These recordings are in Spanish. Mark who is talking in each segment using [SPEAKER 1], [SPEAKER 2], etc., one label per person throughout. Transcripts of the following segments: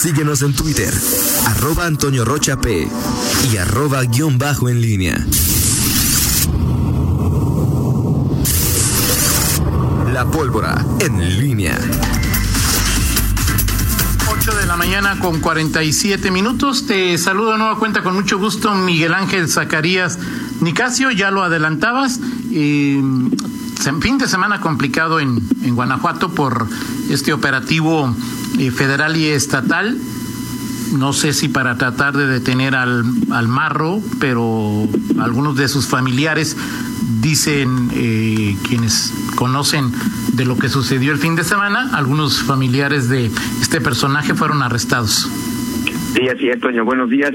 [SPEAKER 1] Síguenos en Twitter, arroba Antonio Rocha y arroba guion bajo en línea. La pólvora en línea.
[SPEAKER 2] 8 de la mañana con 47 minutos. Te saludo de nueva cuenta con mucho gusto, Miguel Ángel Zacarías Nicasio. Ya lo adelantabas. Eh, fin de semana complicado en, Guanajuato por este operativo federal y estatal. No sé si para tratar de detener al, al marro, pero algunos de sus familiares dicen eh, quienes conocen de lo que sucedió el fin de semana, algunos familiares de este personaje fueron arrestados.
[SPEAKER 3] Sí, así. Buenos días.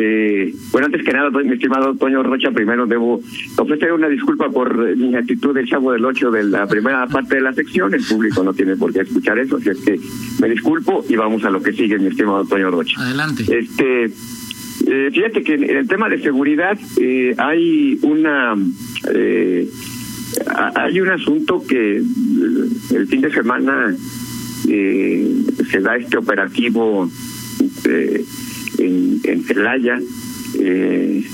[SPEAKER 3] Eh, bueno, antes que nada, mi estimado Toño Rocha, primero debo ofrecer una disculpa por mi actitud del Chavo del Ocho de la primera parte de la sección. El público no tiene por qué escuchar eso, así es que me disculpo y vamos a lo que sigue, mi estimado Toño Rocha.
[SPEAKER 2] Adelante.
[SPEAKER 3] Este, eh, fíjate que en el tema de seguridad eh, hay una eh, hay un asunto que eh, el fin de semana eh, se da este operativo eh, en, en Celaya, eh,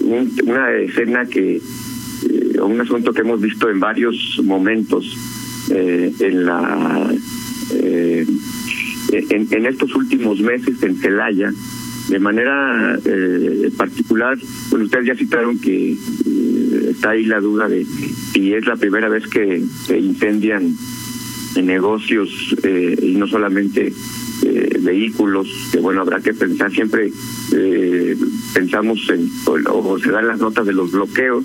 [SPEAKER 3] un, una escena que, eh, un asunto que hemos visto en varios momentos eh, en la eh, en, en estos últimos meses en Celaya, de manera eh, particular, bueno, ustedes ya citaron que eh, está ahí la duda de si es la primera vez que se incendian negocios eh, y no solamente eh, vehículos, que bueno, habrá que pensar siempre, eh, pensamos en, o, se dan las notas de los bloqueos,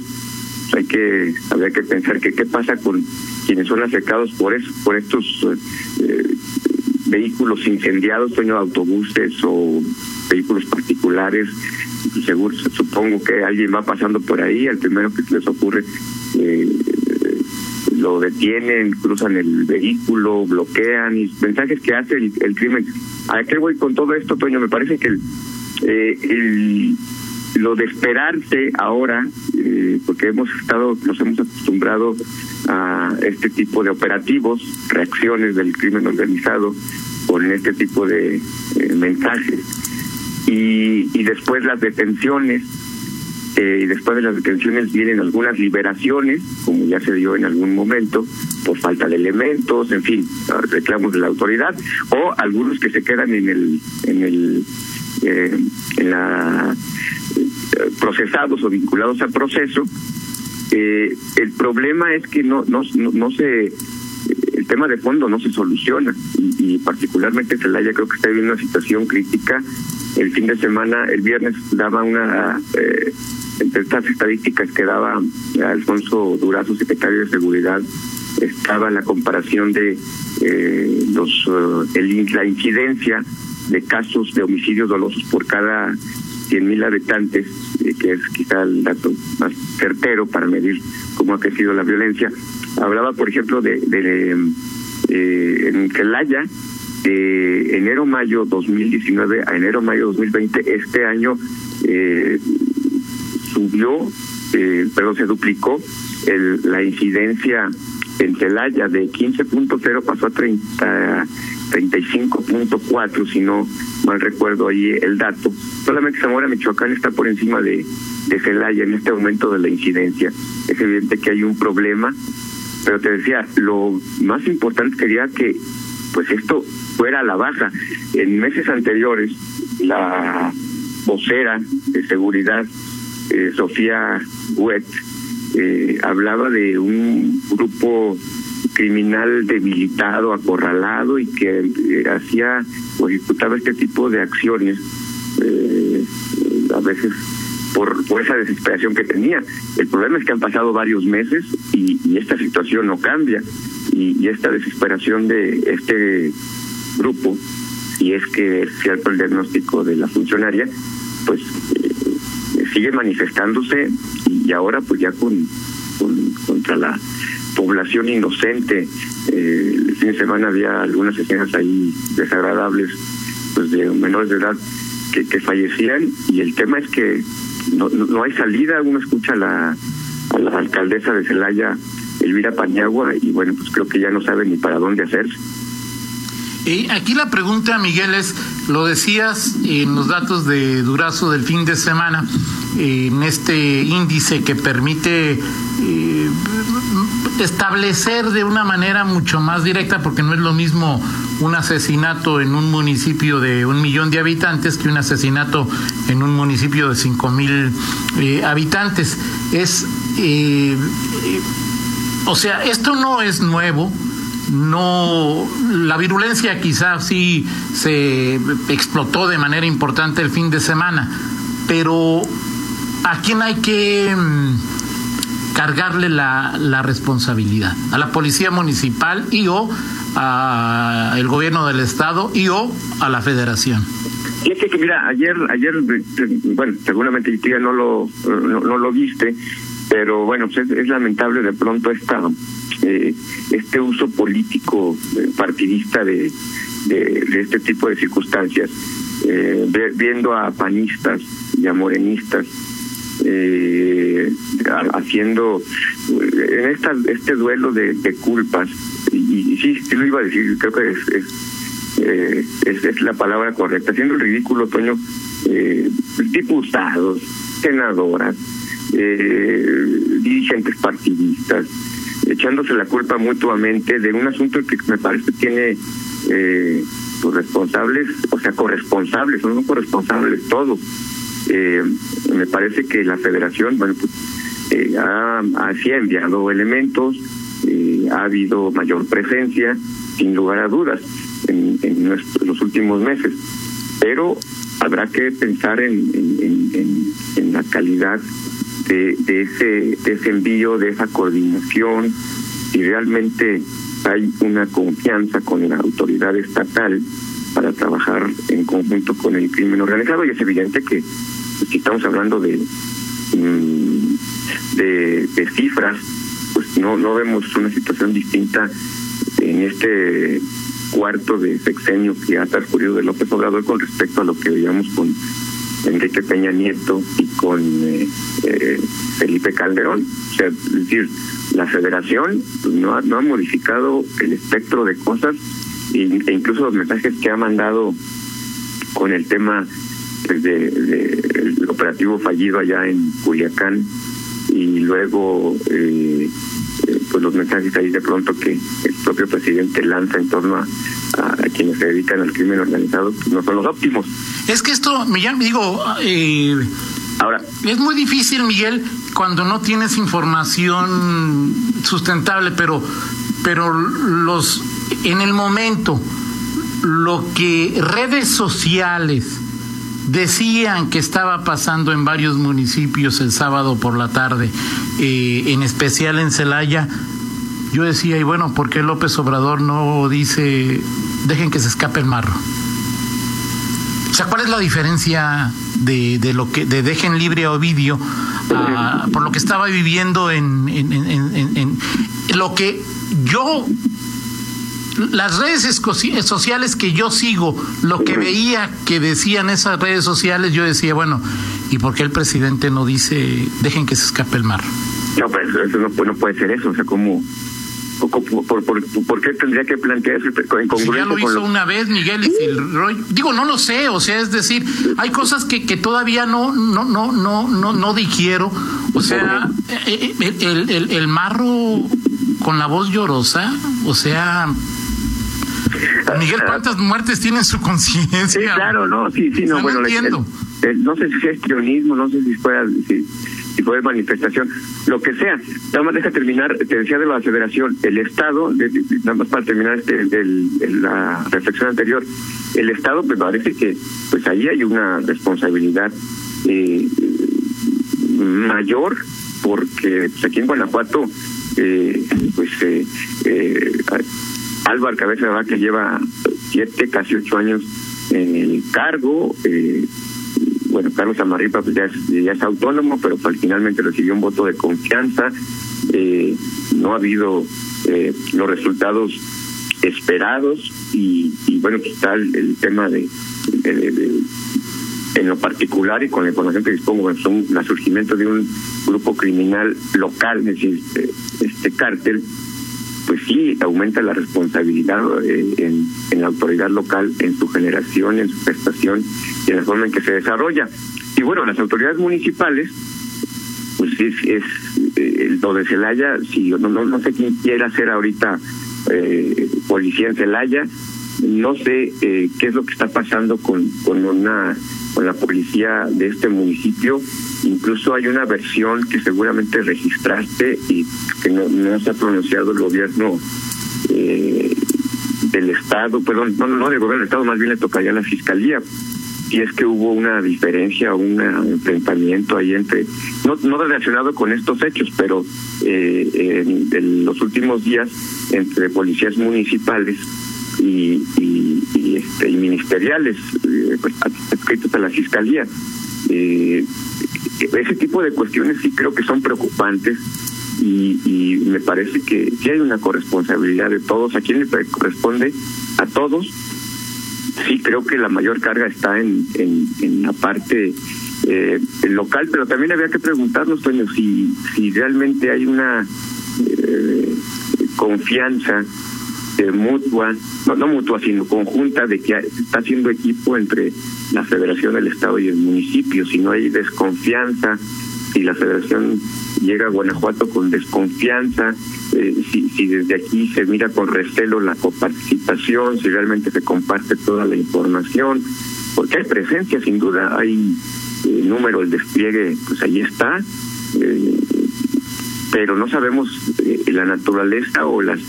[SPEAKER 3] hay que, habría que pensar que qué pasa con quienes son afectados por eso, por estos eh, vehículos incendiados, sueño autobuses o vehículos particulares, seguro supongo que alguien va pasando por ahí, el primero que les ocurre eh, lo detienen, cruzan el vehículo, bloquean y mensajes que hace el, el crimen. ¿A qué voy con todo esto, Toño? Me parece que el, eh, el lo de esperarse ahora, eh, porque hemos estado, nos hemos acostumbrado a este tipo de operativos, reacciones del crimen organizado con este tipo de eh, mensajes. Y, y después las detenciones, eh, y después de las detenciones vienen algunas liberaciones, como ya se dio en algún momento, por falta de elementos, en fin, reclamos de la autoridad, o algunos que se quedan en el, en el, eh, en la procesados o vinculados al proceso. Eh, el problema es que no, no, no, no se el tema de fondo no se soluciona y, y particularmente Celaya creo que está viviendo una situación crítica. El fin de semana, el viernes, daba una, eh, entre estas estadísticas que daba Alfonso Durazo, secretario de Seguridad, estaba la comparación de eh, los uh, el, la incidencia de casos de homicidios dolosos por cada 100.000 habitantes, eh, que es quizá el dato más certero para medir cómo ha crecido la violencia. Hablaba, por ejemplo, de, de eh, en Celaya, de enero-mayo 2019 a enero-mayo 2020, este año eh, subió, eh, pero se duplicó el, la incidencia en Celaya de 15.0 pasó a 30 35.4 si no mal recuerdo ahí el dato. Solamente Zamora, Michoacán está por encima de, de Celaya en este aumento de la incidencia. Es evidente que hay un problema, pero te decía, lo más importante sería que pues esto fuera a la baja. En meses anteriores, la vocera de seguridad, eh, Sofía Huet, eh, hablaba de un grupo criminal debilitado, acorralado y que eh, hacía o ejecutaba este tipo de acciones eh, a veces por, esa desesperación que tenía. El problema es que han pasado varios meses y, y esta situación no cambia y, y, esta desesperación de este grupo, si es que es cierto el diagnóstico de la funcionaria, pues sigue manifestándose y ahora pues ya con, con contra la población inocente. Eh, el fin de semana había algunas escenas ahí desagradables pues de menores de edad que, fallecían y el tema es que no, no, no hay salida, uno escucha a la, a la alcaldesa de Celaya, Elvira Pañagua, y bueno, pues creo que ya no sabe ni para dónde hacerse.
[SPEAKER 2] Y aquí la pregunta, Miguel, es, lo decías en los datos de Durazo del fin de semana, en este índice que permite eh, establecer de una manera mucho más directa, porque no es lo mismo un asesinato en un municipio de un millón de habitantes que un asesinato en un municipio de cinco mil eh, habitantes. Es, eh, o sea, esto no es nuevo no la virulencia quizás sí se explotó de manera importante el fin de semana, pero ¿a quién hay que mm, cargarle la, la responsabilidad? ¿A la policía municipal y o al gobierno del estado y o a la federación?
[SPEAKER 3] Fíjate que mira, ayer, ayer, bueno, seguramente no lo, no, no lo viste, pero bueno, pues es, es lamentable de pronto esta eh, este uso político eh, partidista de, de, este tipo de circunstancias, eh, viendo a panistas y a morenistas eh, haciendo en esta, este duelo de, culpas, y, y, sí, sí lo iba a decir, creo que es, es, eh, la palabra correcta, haciendo el ridículo, Toño, eh, diputados, senadoras, eh, dirigentes partidistas, echándose la culpa mutuamente de un asunto que me parece tiene eh, sus responsables, o sea, corresponsables, son corresponsables todos. Eh, me parece que la federación, bueno, pues, eh, ha, ha enviado elementos, eh, ha habido mayor presencia, sin lugar a dudas, en, en nuestros, los últimos meses, pero habrá que pensar en, en, en, la calidad de, de, ese, de ese envío, de esa coordinación, y realmente hay una confianza con la autoridad estatal para trabajar en conjunto con el crimen organizado y es evidente que si estamos hablando de, de, de cifras, pues no, no vemos una situación distinta en este cuarto de sexenio que ha transcurrido de López Obrador con respecto a lo que veíamos con Enrique Peña Nieto y con eh, eh, Felipe Calderón. O sea, es decir, la federación pues, no, ha, no ha modificado el espectro de cosas e incluso los mensajes que ha mandado con el tema pues, de, el operativo fallido allá en Culiacán y luego eh, pues los mensajes ahí de pronto que el propio presidente lanza en torno a, a, a quienes se dedican al crimen organizado pues no son los óptimos.
[SPEAKER 2] Es que esto, Miguel, digo, eh,
[SPEAKER 3] ahora
[SPEAKER 2] es muy difícil, Miguel, cuando no tienes información sustentable, pero, pero los, en el momento, lo que redes sociales decían que estaba pasando en varios municipios el sábado por la tarde, eh, en especial en Celaya, yo decía, y bueno, ¿por qué López Obrador no dice, dejen que se escape el marro? O sea, ¿cuál es la diferencia de, lo que de dejen libre a Ovidio a, por lo que estaba viviendo en, en, en, en, lo que yo las redes sociales que yo sigo, lo que veía que decían esas redes sociales, yo decía, bueno, ¿y por qué el presidente no dice, dejen que se escape el mar?
[SPEAKER 3] No, pues eso no, no puede ser eso, o sea, como por, por, por, ¿por, qué tendría que plantearse
[SPEAKER 2] si ya lo hizo
[SPEAKER 3] lo...
[SPEAKER 2] una vez Miguel y rollo, digo no lo sé o sea es decir hay cosas que, que todavía no no no no no no digiero o sea el, el, el, el marro con la voz llorosa o sea Miguel, ¿cuántas muertes tiene en su conciencia?
[SPEAKER 3] Sí, claro, no, sí, sí, no,
[SPEAKER 2] no
[SPEAKER 3] bueno,
[SPEAKER 2] entiendo.
[SPEAKER 3] El, el, no sé si es trionismo, no sé si fuera, si, si fue manifestación, lo que sea. Nada más deja terminar, te decía de la federación, el Estado, de, de, nada más para terminar este, del, de la reflexión anterior, el Estado me parece que pues ahí hay una responsabilidad eh, mayor porque pues, aquí en Guanajuato eh, pues eh, eh, Álvaro Cabeza de Vaca lleva siete, casi ocho años en el cargo. Eh, bueno, Carlos Amarripa pues ya es, ya es autónomo, pero pues, finalmente recibió un voto de confianza. Eh, no ha habido eh, los resultados esperados y, bueno, pues está el, el tema de, en lo particular y con la información que dispongo, bueno, son surgimiento de un grupo criminal local, es decir, este, este cártel, pues sí aumenta la responsabilidad eh, en, en, la autoridad local, en su generación, en su gestación y en la forma en que se desarrolla. Y bueno, las autoridades municipales, pues es, es eh, lo Celaya, si no, no, no sé quién quiera hacer ahorita eh, policía en Celaya, no sé eh, qué es lo que está pasando con, con una con la policía de este municipio. Incluso hay una versión que seguramente registraste y que no, se ha pronunciado el gobierno eh, del Estado, perdón, no, del gobierno del Estado, más bien le tocaría a la Fiscalía. Y es que hubo una diferencia, un enfrentamiento ahí entre, no, no relacionado con estos hechos, pero eh, en los últimos días entre policías municipales y, y, este, y ministeriales eh, pues, adscritos a la fiscalía. Eh, ese tipo de cuestiones sí creo que son preocupantes y, y me parece que sí hay una corresponsabilidad de todos. ¿A quién le corresponde? A todos. Sí creo que la mayor carga está en, en, en la parte eh, local, pero también había que preguntarnos, Toño, si, si realmente hay una eh, confianza mutua, no, no mutua, sino conjunta de que está haciendo equipo entre la Federación del Estado y el municipio. Si no hay desconfianza, si la Federación llega a Guanajuato con desconfianza, eh, si, si desde aquí se mira con recelo la coparticipación, si realmente se comparte toda la información, porque hay presencia, sin duda, hay eh, número, el despliegue, pues ahí está, eh, pero no sabemos eh, la naturaleza o las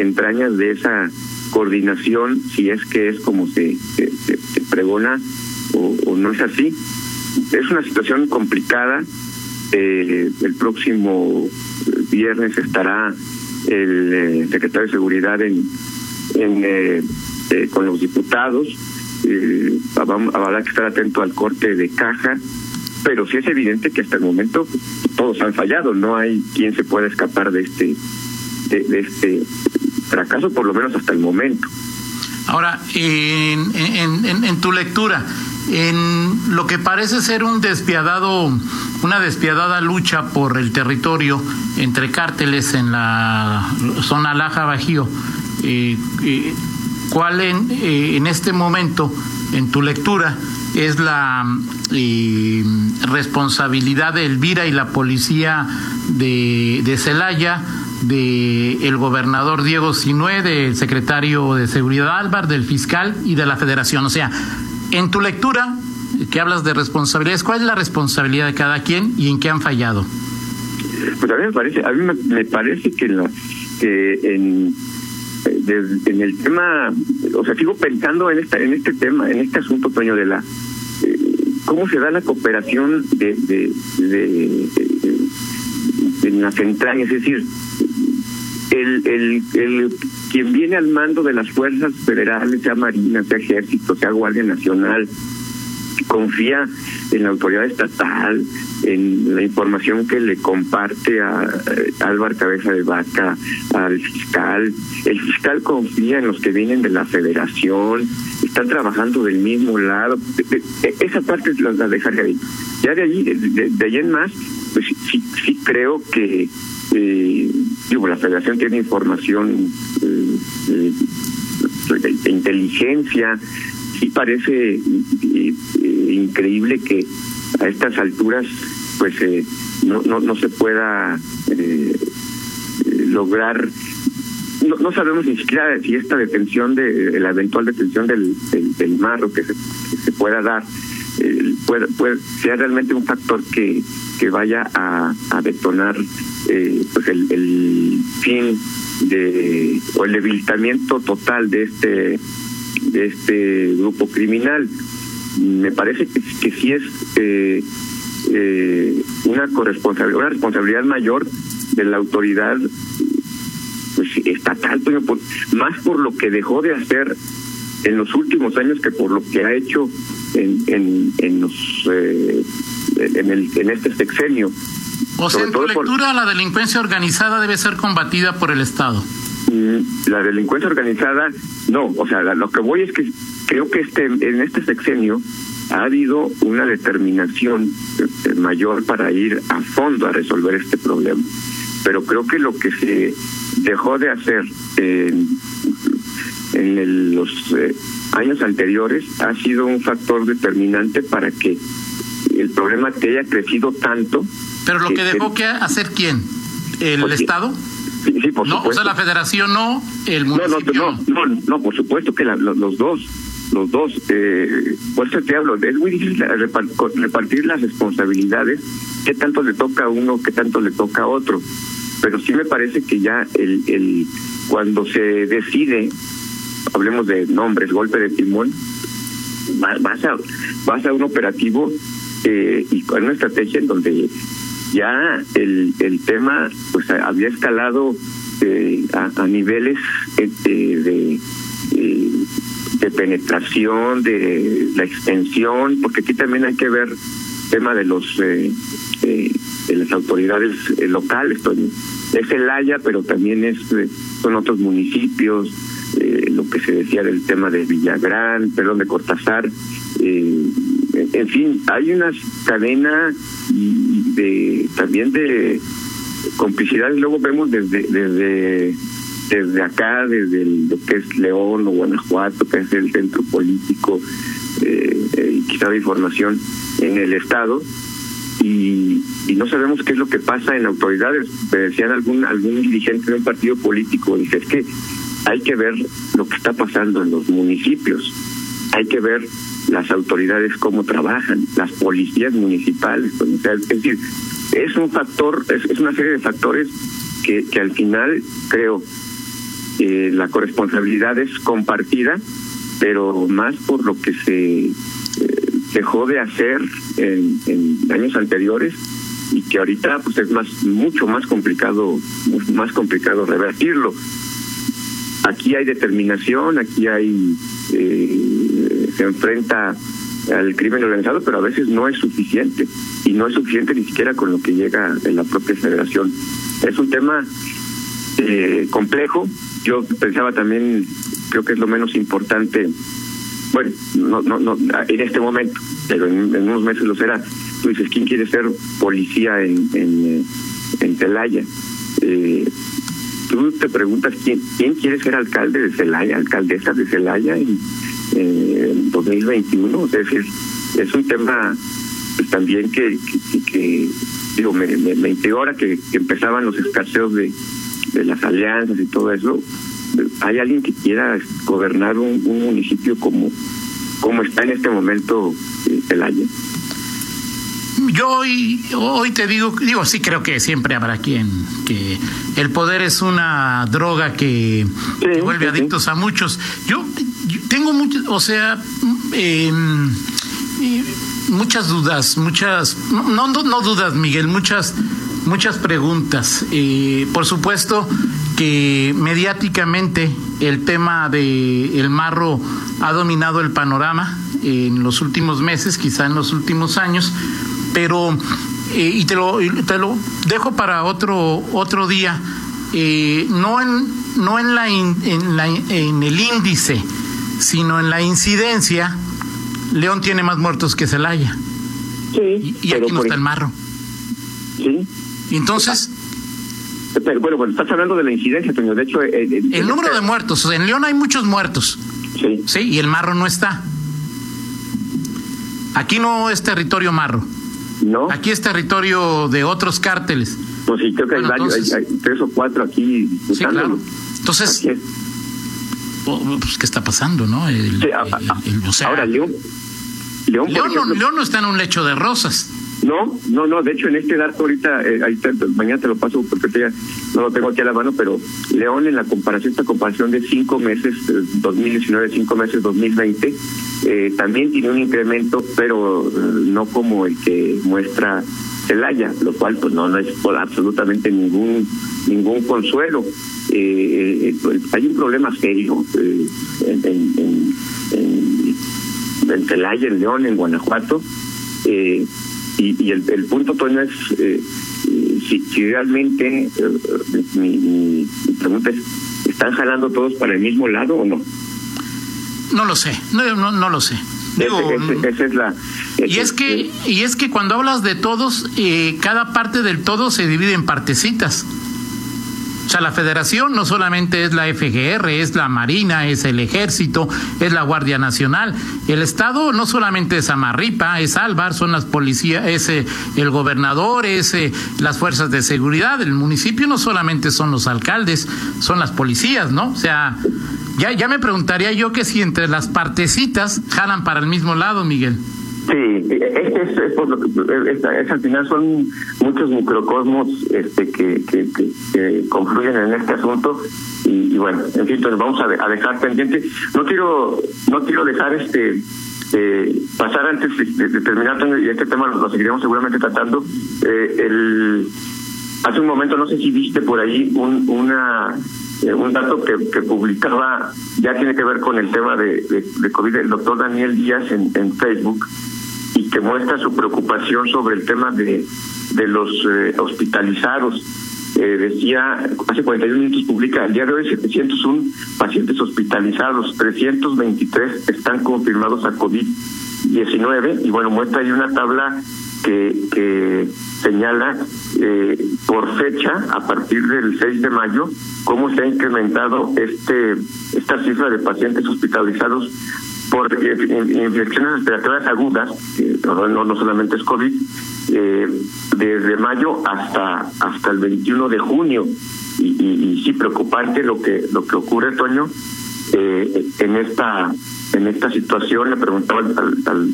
[SPEAKER 3] entrañas de esa coordinación, si es que es como se, pregona o, no es así. Es una situación complicada. Eh, el próximo viernes estará el eh, secretario de Seguridad en, en eh, eh, con los diputados. Eh, habrá que estar atento al corte de caja, pero sí es evidente que hasta el momento todos han fallado. No hay quien se pueda escapar de este de este fracaso, por lo menos hasta el momento.
[SPEAKER 2] Ahora, en, en, tu lectura, en lo que parece ser un despiadado, una despiadada lucha por el territorio entre cárteles en la zona Laja Bajío, eh, eh, ¿cuál en, eh, en este momento, en tu lectura, es la responsabilidad de Elvira y la policía de Celaya? De el gobernador Diego Sinué, del secretario de Seguridad Álvar, del fiscal y de la Federación. O sea, en tu lectura, que hablas de responsabilidades, ¿cuál es la responsabilidad de cada quien y en qué han fallado?
[SPEAKER 3] Pues a mí me parece, a mí me, parece que, la, que en, de, en el tema, o sea, sigo pensando en esta, en este tema, en este asunto, Toño, de la eh, cómo se da la cooperación de, de, de, de en las entrañas, es decir, el, el, el quien viene al mando de las fuerzas federales, sea Marina, sea Ejército, sea Guardia Nacional, confía en la autoridad estatal, en la información que le comparte a, a Álvaro Cabeza de Vaca, al fiscal. El fiscal confía en los que vienen de la federación, están trabajando del mismo lado. Esa parte la, dejaría ahí. Ya de allí, de, de, allí en más, pues sí, sí creo que eh, digo, la federación tiene información eh, eh, de inteligencia, sí parece eh, increíble que a estas alturas pues no, no, no se pueda lograr no, no, sabemos ni siquiera si esta detención de la eventual detención del, del, del marro que se, que se pueda dar eh, puede, sea realmente un factor que, que vaya a, a detonar eh, pues el, el fin de o el debilitamiento total de este de este grupo criminal me parece que, que sí es eh, eh, una corresponsabilidad una responsabilidad mayor de la autoridad pues estatal por, más por lo que dejó de hacer en los últimos años que por lo que ha hecho en, en, en los eh, en, el, en este sexenio.
[SPEAKER 2] O sea, en tu lectura, por... la delincuencia organizada debe ser combatida por el Estado.
[SPEAKER 3] Mm, la delincuencia organizada, no, o sea, lo que voy es que creo que este en este sexenio ha habido una determinación mayor para ir a fondo a resolver este problema. pero creo que lo que se dejó de hacer en, en los eh, años anteriores ha sido un factor determinante para que el problema te haya crecido tanto.
[SPEAKER 2] Pero lo que, dejó que hacer quién, el Estado.
[SPEAKER 3] Sí, por
[SPEAKER 2] no,
[SPEAKER 3] supuesto.
[SPEAKER 2] o sea, la Federación no, el municipio
[SPEAKER 3] no. No, no, no, por supuesto que los dos los dos. Eh, por eso te hablo, es muy difícil repartir las responsabilidades, qué tanto le toca a uno, qué tanto le toca a otro. Pero sí me parece que ya el, el cuando se decide, hablemos de nombres, golpe de timón, vas a, vas a un operativo eh, y con una estrategia en donde ya el, el tema pues había escalado eh, a, niveles eh, de de penetración, de la extensión, porque aquí también hay que ver el tema de los eh, eh, de las autoridades eh, locales. Pues, es el Haya, pero también es son otros municipios, lo que se decía del tema de Villagrán, perdón, de Cortázar. en fin, hay una cadena de también de complicidad y luego vemos desde desde desde acá, desde lo que es León o Guanajuato, que es el centro político eh, quizá de información en el Estado, y, y, no sabemos qué es lo que pasa en autoridades. Me decían algún, algún dirigente de un partido político, dice, es que hay que ver lo que está pasando en los municipios, hay que ver las autoridades cómo trabajan, las policías municipales, pues, es decir, es un factor, es, es una serie de factores que, al final creo eh, la corresponsabilidad es compartida, pero más por lo que se eh, dejó de hacer en, en, años anteriores y que ahorita pues es más mucho más complicado más complicado revertirlo. Aquí hay determinación aquí hay eh, se enfrenta al crimen organizado pero a veces no es suficiente y no es suficiente ni siquiera con lo que llega en la propia federación es un tema eh, complejo yo pensaba también, creo que es lo menos importante, bueno, no, no, no en este momento, pero en, unos meses lo será. Tú dices, ¿quién quiere ser policía en, en, en Celaya? Eh, tú te preguntas, ¿quién, ¿quién quiere ser alcalde de Celaya, alcaldesa de Celaya en, en 2021? Es decir, es un tema pues, también que, que, digo, me, me, me ahora que empezaban los escarceos de de las alianzas y todo eso, ¿hay alguien que quiera gobernar un, municipio como, como está en este momento eh, el año?
[SPEAKER 2] Yo hoy, hoy te digo, digo, sí creo que siempre habrá quien, que el poder es una droga que, vuelve adictos a muchos. Yo, tengo muchos, o sea, eh, muchas dudas, muchas, no, no, dudas, Miguel, muchas muchas preguntas. Eh, por supuesto que mediáticamente el tema de el marro ha dominado el panorama en los últimos meses, quizá en los últimos años, pero eh, y te lo te lo dejo para otro otro día. Eh, no en no en la, en la en el índice, sino en la incidencia. León tiene más muertos que Celaya.
[SPEAKER 3] Sí,
[SPEAKER 2] y, aquí no está el marro.
[SPEAKER 3] Sí,
[SPEAKER 2] y entonces...
[SPEAKER 3] Pero, bueno, bueno, estás hablando de la incidencia, Toño. De hecho...
[SPEAKER 2] Eh, eh, el, número de muertos. En León hay muchos muertos.
[SPEAKER 3] Sí.
[SPEAKER 2] Sí, y el marro no está. Aquí no es territorio marro.
[SPEAKER 3] No.
[SPEAKER 2] Aquí es territorio de otros cárteles.
[SPEAKER 3] Pues sí, creo que hay, varios, hay, tres o cuatro aquí.
[SPEAKER 2] Sí, claro. Entonces, pues, ¿qué está pasando, no? El,
[SPEAKER 3] sí, ahora, León.
[SPEAKER 2] León, León, no, León no está en un lecho de rosas.
[SPEAKER 3] No, no, no. De hecho, en este dato ahorita, eh, ahí mañana te lo paso porque ya no lo tengo aquí a la mano, pero León en la comparación, esta comparación de cinco meses, 2019, eh, cinco meses, 2020, eh, también tiene un incremento, pero eh, no como el que muestra Celaya, lo cual pues no, no es por absolutamente ningún ningún consuelo. Eh, hay un problema serio en, en, en, en en León, en Guanajuato. Eh, y, el, el, punto, es eh, si, si, realmente, eh, mi, pregunta es, ¿están jalando todos para el mismo lado o no?
[SPEAKER 2] No lo sé, no, no, lo sé.
[SPEAKER 3] esa es la...
[SPEAKER 2] y es que y es que cuando hablas de todos, eh, cada parte del todo se divide en partecitas. O sea, la federación no solamente es la FGR, es la Marina, es el Ejército, es la Guardia Nacional. El Estado no solamente es Amarripa, es Álvar, son las policías, es eh, el gobernador, es eh, las fuerzas de seguridad. El municipio no solamente son los alcaldes, son las policías, ¿no? O sea, ya, ya me preguntaría yo que si entre las partecitas jalan para el mismo lado, Miguel.
[SPEAKER 3] Sí, es, es, por lo que, es, al final son muchos microcosmos este, que, que, confluyen en este asunto y, bueno, en fin, entonces vamos a, dejar pendiente. No quiero, no quiero dejar este eh, pasar antes de, terminar y este tema lo, seguiremos seguramente tratando. Eh, el hace un momento no sé si viste por ahí un, una eh, un dato que, que, publicaba ya tiene que ver con el tema de, de, COVID el doctor Daniel Díaz en, en Facebook que muestra su preocupación sobre el tema de, de los eh, hospitalizados. Eh, decía, hace 41 minutos publica, el día de hoy 701 pacientes hospitalizados, 323 están confirmados a COVID-19 y bueno, muestra ahí una tabla que, que señala eh, por fecha, a partir del 6 de mayo, cómo se ha incrementado este esta cifra de pacientes hospitalizados por infecciones respiratorias agudas, no, no, solamente es COVID, eh, desde mayo hasta hasta el 21 de junio. Y, sí, preocupante lo que lo que ocurre, Toño, eh, en esta en esta situación. Le preguntaba al,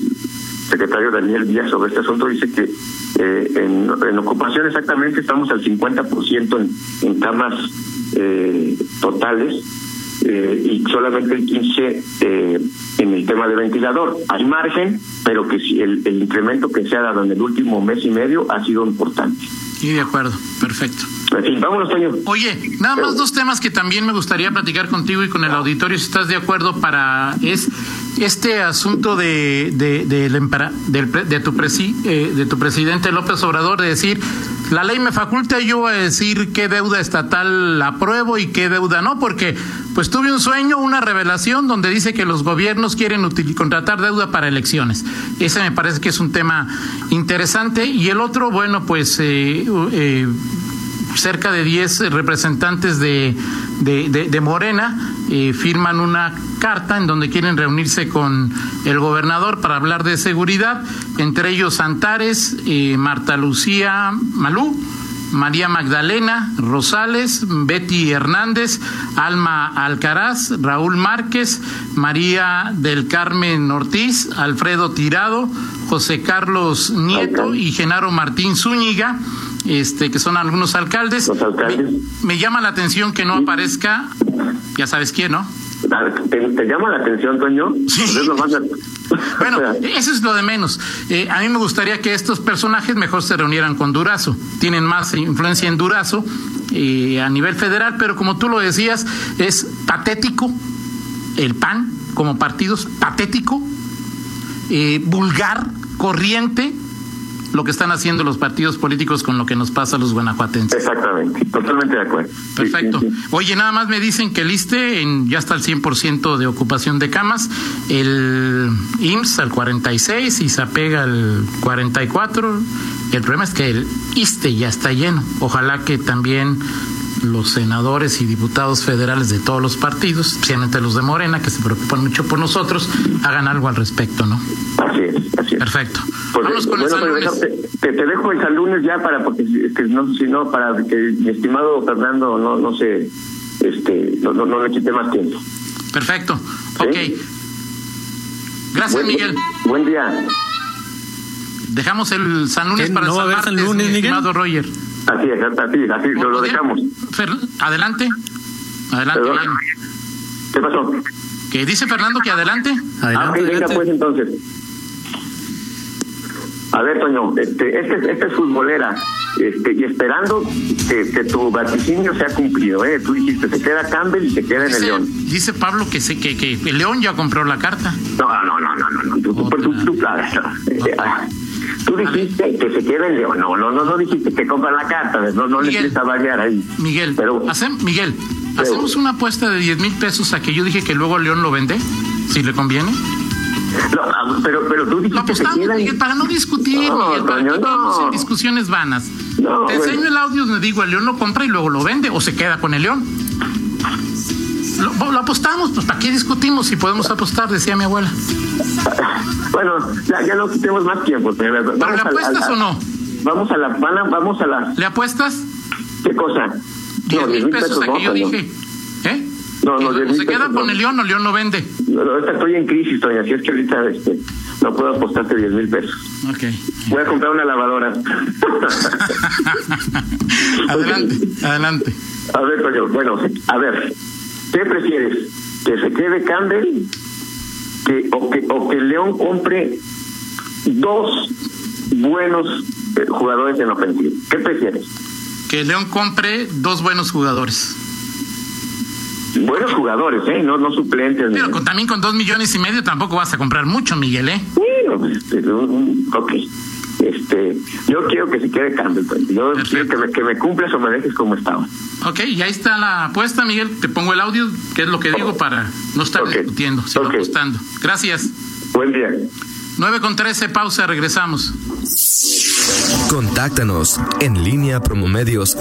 [SPEAKER 3] secretario Daniel Díaz sobre este asunto, dice que eh, en, en, ocupación exactamente estamos al 50% en, en camas eh, totales eh, y solamente el 15 eh, en el tema de ventilador. Hay margen, pero que si el, el, incremento que se ha dado en el último mes y medio ha sido importante.
[SPEAKER 2] Sí, de acuerdo, perfecto.
[SPEAKER 3] Vámonos, Toño.
[SPEAKER 2] Oye, nada más dos temas que también me gustaría platicar contigo y con el auditorio, si estás de acuerdo, para es este asunto de de, de, de, tu, presi, eh, de tu presidente López Obrador de decir la ley me faculta yo a decir qué deuda estatal apruebo y qué deuda no, porque pues tuve un sueño, una revelación donde dice que los gobiernos quieren contratar deuda para elecciones. Ese me parece que es un tema interesante. Y el otro, bueno, pues eh, eh, cerca de 10 representantes de, de, de, de Morena eh, firman una carta en donde quieren reunirse con el gobernador para hablar de seguridad, entre ellos Antares, eh, Marta Lucía Malú, María Magdalena Rosales, Betty Hernández, Alma Alcaraz, Raúl Márquez, María del Carmen Ortiz, Alfredo Tirado, José Carlos Nieto y Genaro Martín Zúñiga este, que son algunos alcaldes.
[SPEAKER 3] Los alcaldes.
[SPEAKER 2] Me, me, llama la atención que no aparezca, ya sabes quién, ¿no?
[SPEAKER 3] ¿Te, te llama la atención, Toño?
[SPEAKER 2] Sí. bueno, eso es lo de menos. Eh, a mí me gustaría que estos personajes mejor se reunieran con Durazo. Tienen más influencia en Durazo eh, a nivel federal, pero como tú lo decías, es patético el PAN como partidos, patético, eh, vulgar, corriente, lo que están haciendo los partidos políticos con lo que nos pasa a los guanajuatenses.
[SPEAKER 3] Exactamente, totalmente de acuerdo.
[SPEAKER 2] Perfecto. Sí, sí, sí. Oye, nada más me dicen que el ISTE en, ya está al 100% de ocupación de camas, el IMSS al 46 y se apega al 44. El problema es que el ISTE ya está lleno. Ojalá que también los senadores y diputados federales de todos los partidos, especialmente los de Morena, que se preocupan mucho por nosotros, hagan algo al respecto, ¿no?
[SPEAKER 3] Así es, así es.
[SPEAKER 2] Perfecto.
[SPEAKER 3] Pues, Vamos con bueno, el San Lunes. Te, te, dejo el San Lunes ya para, porque que no, si no, para que mi estimado Fernando no, no se, este, no, no, no le quite más tiempo.
[SPEAKER 2] Perfecto. ¿Sí? Ok. Gracias,
[SPEAKER 3] buen,
[SPEAKER 2] Miguel.
[SPEAKER 3] Buen día.
[SPEAKER 2] Dejamos el San Lunes para
[SPEAKER 4] no
[SPEAKER 2] el San
[SPEAKER 4] Martes, San Lunes,
[SPEAKER 2] mi estimado
[SPEAKER 4] Miguel?
[SPEAKER 2] Roger.
[SPEAKER 3] Así es, así, así lo, lo dejamos.
[SPEAKER 2] Fer, adelante. Adelante.
[SPEAKER 3] Perdón. ¿Qué pasó?
[SPEAKER 2] Que dice Fernando que adelante.
[SPEAKER 3] Adelante, ah, okay, venga pues entonces. A ver, Toño, este, este, este es futbolera. Este, y esperando que, que, tu vaticinio sea cumplido, ¿eh? Tú dijiste, se queda Campbell y se queda
[SPEAKER 2] dice,
[SPEAKER 3] en el León.
[SPEAKER 2] Dice Pablo que, se, que, que el León ya compró la carta.
[SPEAKER 3] No, no, no, no, no, no. Tú, tú, tú, tú, tú dijiste que se queda en León. No, no, no, no dijiste que compra la carta. No, no Miguel, le empieza a variar ahí.
[SPEAKER 2] Miguel, Pero, hacem, Miguel, ¿hacemos una apuesta de 10 mil pesos a que yo dije que luego León lo vende? Si le conviene.
[SPEAKER 3] No, ah, pero, pero tú dijiste
[SPEAKER 2] Lo apostamos,
[SPEAKER 3] que
[SPEAKER 2] Miguel, para no discutir,
[SPEAKER 3] No,
[SPEAKER 2] Miguel, para
[SPEAKER 3] Toño,
[SPEAKER 2] que
[SPEAKER 3] no.
[SPEAKER 2] en discusiones vanas.
[SPEAKER 3] No,
[SPEAKER 2] Te enseño el audio donde digo, el León lo compra y luego lo vende o se queda con el León. Lo, lo apostamos, pues ¿para qué discutimos si podemos apostar? Decía mi abuela.
[SPEAKER 3] Bueno, ya, ya no quitemos más tiempo. Pero, vamos
[SPEAKER 2] ¿le apuestas
[SPEAKER 3] al-
[SPEAKER 2] o no?
[SPEAKER 3] Vamos a la, van a- vamos a la,
[SPEAKER 2] ¿Le apuestas?
[SPEAKER 3] ¿qué cosa?
[SPEAKER 2] 10
[SPEAKER 3] No,
[SPEAKER 2] mil pesos a
[SPEAKER 3] no,
[SPEAKER 2] que yo dije.
[SPEAKER 3] No, no,
[SPEAKER 2] Que
[SPEAKER 3] 10 mil
[SPEAKER 2] se queda con el León o León no vende.
[SPEAKER 3] Ahorita estoy en crisis, Toño, así es que ahorita este, no puedo apostarte 10 mil pesos.
[SPEAKER 2] Ok.
[SPEAKER 3] Voy a comprar una lavadora.
[SPEAKER 2] adelante, adelante.
[SPEAKER 3] A ver, Toño, bueno, a ver, ¿qué prefieres? ¿Que se quede Campbell que, o, que, o que León compre dos buenos eh, jugadores en ofensiva? ¿Qué prefieres?
[SPEAKER 2] Que el León compre dos buenos jugadores.
[SPEAKER 3] Buenos jugadores, ¿eh? No, no suplentes.
[SPEAKER 2] Pero con- también con dos millones y medio tampoco vas a comprar mucho, Miguel, ¿eh?
[SPEAKER 3] Bueno, pues, este, ok. Este, yo quiero que se quede Campbell. Toño. Yo
[SPEAKER 2] Perfecto.
[SPEAKER 3] quiero que me, que me cumplas o me dejes como estaba.
[SPEAKER 2] Ok, y ahí está la apuesta, Miguel. Te pongo el audio, que es lo que digo para no estar discutiendo, sino
[SPEAKER 3] Ok.
[SPEAKER 2] apostando. Gracias.
[SPEAKER 3] Buen día.
[SPEAKER 2] 9 con 13, pausa, regresamos.
[SPEAKER 1] Contáctanos en línea promomedios